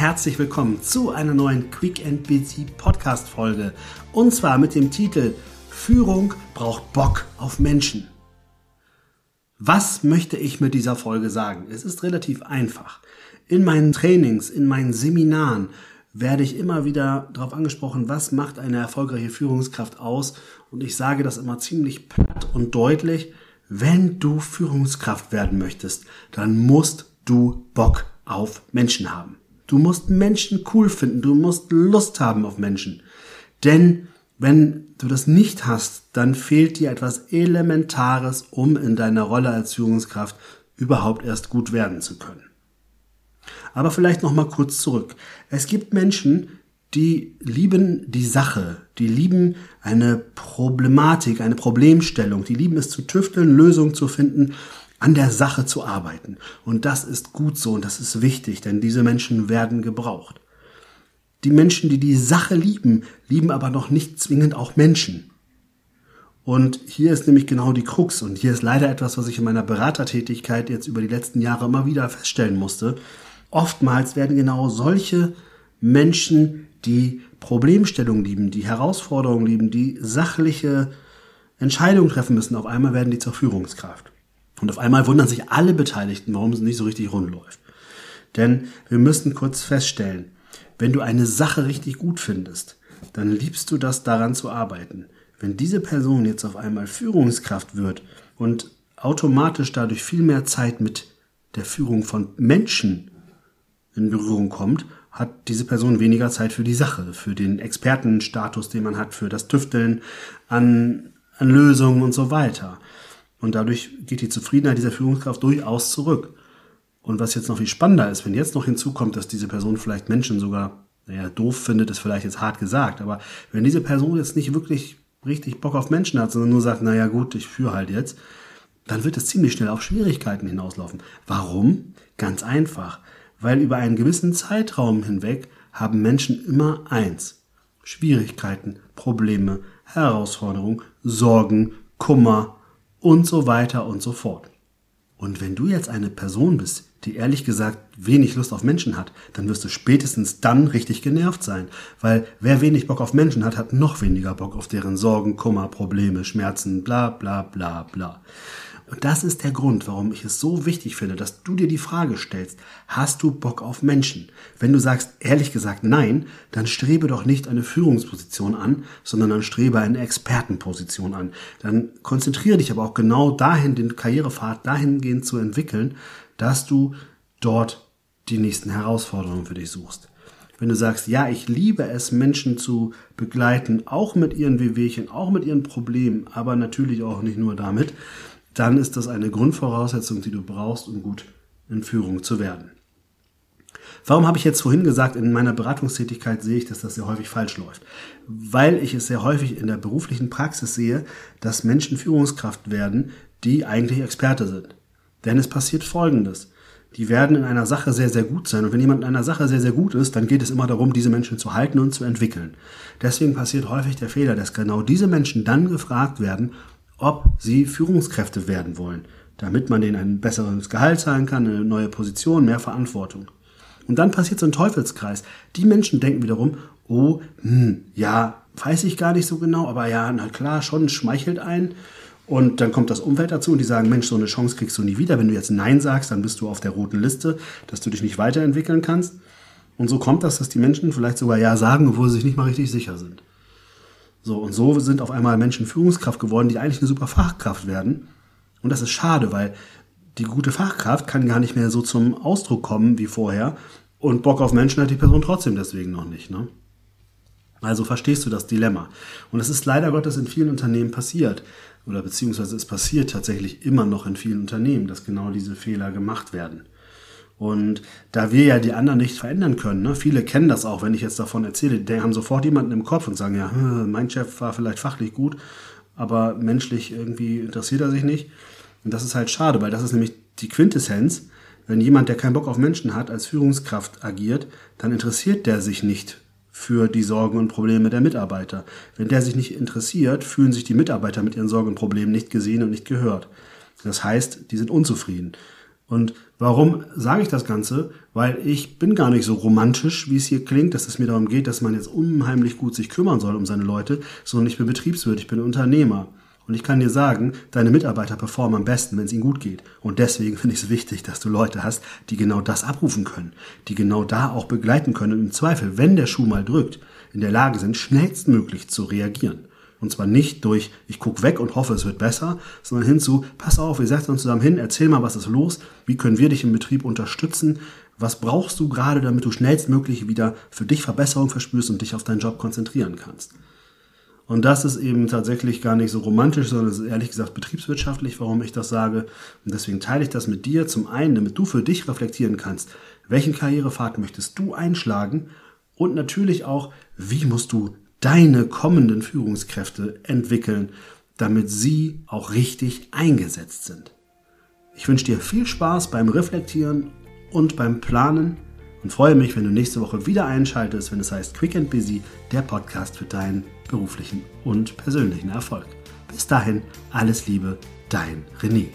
Herzlich willkommen zu einer neuen Quick and Busy Podcast Folge. Und zwar mit dem Titel Führung braucht Bock auf Menschen. Was möchte ich mit dieser Folge sagen? Es ist relativ einfach. In meinen Trainings, in meinen Seminaren werde ich immer wieder darauf angesprochen, was macht eine erfolgreiche Führungskraft aus. Und ich sage das immer ziemlich platt und deutlich. Wenn du Führungskraft werden möchtest, dann musst du Bock auf Menschen haben. Du musst Menschen cool finden, du musst Lust haben auf Menschen. Denn wenn du das nicht hast, dann fehlt dir etwas Elementares, um in deiner Rolle als Führungskraft überhaupt erst gut werden zu können. Aber vielleicht noch mal kurz zurück. Es gibt Menschen, die lieben die Sache, die lieben eine Problematik, eine Problemstellung, die lieben es zu tüfteln, Lösungen zu finden an der Sache zu arbeiten. Und das ist gut so und das ist wichtig, denn diese Menschen werden gebraucht. Die Menschen, die die Sache lieben, lieben aber noch nicht zwingend auch Menschen. Und hier ist nämlich genau die Krux und hier ist leider etwas, was ich in meiner Beratertätigkeit jetzt über die letzten Jahre immer wieder feststellen musste. Oftmals werden genau solche Menschen, die Problemstellungen lieben, die Herausforderungen lieben, die sachliche Entscheidungen treffen müssen, auf einmal werden die zur Führungskraft. Und auf einmal wundern sich alle Beteiligten, warum es nicht so richtig rund läuft. Denn wir müssen kurz feststellen, wenn du eine Sache richtig gut findest, dann liebst du das daran zu arbeiten. Wenn diese Person jetzt auf einmal Führungskraft wird und automatisch dadurch viel mehr Zeit mit der Führung von Menschen in Berührung kommt, hat diese Person weniger Zeit für die Sache, für den Expertenstatus, den man hat, für das Tüfteln an, an Lösungen und so weiter. Und dadurch geht die Zufriedenheit dieser Führungskraft durchaus zurück. Und was jetzt noch viel spannender ist, wenn jetzt noch hinzukommt, dass diese Person vielleicht Menschen sogar, naja, doof findet, ist vielleicht jetzt hart gesagt, aber wenn diese Person jetzt nicht wirklich richtig Bock auf Menschen hat, sondern nur sagt, naja gut, ich führe halt jetzt, dann wird es ziemlich schnell auf Schwierigkeiten hinauslaufen. Warum? Ganz einfach. Weil über einen gewissen Zeitraum hinweg haben Menschen immer eins. Schwierigkeiten, Probleme, Herausforderungen, Sorgen, Kummer, und so weiter und so fort. Und wenn du jetzt eine Person bist, die ehrlich gesagt wenig Lust auf Menschen hat, dann wirst du spätestens dann richtig genervt sein. Weil wer wenig Bock auf Menschen hat, hat noch weniger Bock auf deren Sorgen, Kummer, Probleme, Schmerzen, bla bla bla bla. Und das ist der Grund, warum ich es so wichtig finde, dass du dir die Frage stellst, hast du Bock auf Menschen? Wenn du sagst, ehrlich gesagt nein, dann strebe doch nicht eine Führungsposition an, sondern dann strebe eine Expertenposition an. Dann konzentriere dich aber auch genau dahin, den Karrierepfad dahingehend zu entwickeln, dass du dort die nächsten Herausforderungen für dich suchst. Wenn du sagst, ja, ich liebe es, Menschen zu begleiten, auch mit ihren Wehwehchen, auch mit ihren Problemen, aber natürlich auch nicht nur damit, dann ist das eine Grundvoraussetzung, die du brauchst, um gut in Führung zu werden. Warum habe ich jetzt vorhin gesagt, in meiner Beratungstätigkeit sehe ich, dass das sehr häufig falsch läuft? Weil ich es sehr häufig in der beruflichen Praxis sehe, dass Menschen Führungskraft werden, die eigentlich Experte sind. Denn es passiert Folgendes. Die werden in einer Sache sehr, sehr gut sein. Und wenn jemand in einer Sache sehr, sehr gut ist, dann geht es immer darum, diese Menschen zu halten und zu entwickeln. Deswegen passiert häufig der Fehler, dass genau diese Menschen dann gefragt werden, ob sie Führungskräfte werden wollen, damit man denen ein besseres Gehalt zahlen kann, eine neue Position, mehr Verantwortung. Und dann passiert so ein Teufelskreis. Die Menschen denken wiederum, oh, hm, ja, weiß ich gar nicht so genau, aber ja, na klar, schon schmeichelt ein. Und dann kommt das Umfeld dazu und die sagen, Mensch, so eine Chance kriegst du nie wieder. Wenn du jetzt Nein sagst, dann bist du auf der roten Liste, dass du dich nicht weiterentwickeln kannst. Und so kommt das, dass die Menschen vielleicht sogar Ja sagen, obwohl sie sich nicht mal richtig sicher sind. So, und so sind auf einmal Menschen Führungskraft geworden, die eigentlich eine super Fachkraft werden. Und das ist schade, weil die gute Fachkraft kann gar nicht mehr so zum Ausdruck kommen wie vorher. Und Bock auf Menschen hat die Person trotzdem deswegen noch nicht. Ne? Also verstehst du das Dilemma. Und es ist leider Gottes in vielen Unternehmen passiert. Oder beziehungsweise es passiert tatsächlich immer noch in vielen Unternehmen, dass genau diese Fehler gemacht werden. Und da wir ja die anderen nicht verändern können, ne, viele kennen das auch, wenn ich jetzt davon erzähle, die haben sofort jemanden im Kopf und sagen, ja, hm, mein Chef war vielleicht fachlich gut, aber menschlich irgendwie interessiert er sich nicht. Und das ist halt schade, weil das ist nämlich die Quintessenz. Wenn jemand, der keinen Bock auf Menschen hat, als Führungskraft agiert, dann interessiert der sich nicht für die Sorgen und Probleme der Mitarbeiter. Wenn der sich nicht interessiert, fühlen sich die Mitarbeiter mit ihren Sorgen und Problemen nicht gesehen und nicht gehört. Das heißt, die sind unzufrieden. Und warum sage ich das Ganze? Weil ich bin gar nicht so romantisch, wie es hier klingt, dass es mir darum geht, dass man jetzt unheimlich gut sich kümmern soll um seine Leute, sondern ich bin Betriebswirt, ich bin Unternehmer. Und ich kann dir sagen, deine Mitarbeiter performen am besten, wenn es ihnen gut geht. Und deswegen finde ich es wichtig, dass du Leute hast, die genau das abrufen können, die genau da auch begleiten können und im Zweifel, wenn der Schuh mal drückt, in der Lage sind, schnellstmöglich zu reagieren. Und zwar nicht durch, ich gucke weg und hoffe, es wird besser, sondern hinzu, pass auf, wir setzen uns zusammen hin, erzähl mal, was ist los, wie können wir dich im Betrieb unterstützen, was brauchst du gerade, damit du schnellstmöglich wieder für dich Verbesserung verspürst und dich auf deinen Job konzentrieren kannst. Und das ist eben tatsächlich gar nicht so romantisch, sondern es ist ehrlich gesagt betriebswirtschaftlich, warum ich das sage. Und deswegen teile ich das mit dir zum einen, damit du für dich reflektieren kannst, welchen Karrierepfad möchtest du einschlagen und natürlich auch, wie musst du deine kommenden Führungskräfte entwickeln, damit sie auch richtig eingesetzt sind. Ich wünsche dir viel Spaß beim Reflektieren und beim Planen und freue mich, wenn du nächste Woche wieder einschaltest, wenn es heißt Quick and Busy, der Podcast für deinen beruflichen und persönlichen Erfolg. Bis dahin, alles Liebe, dein René.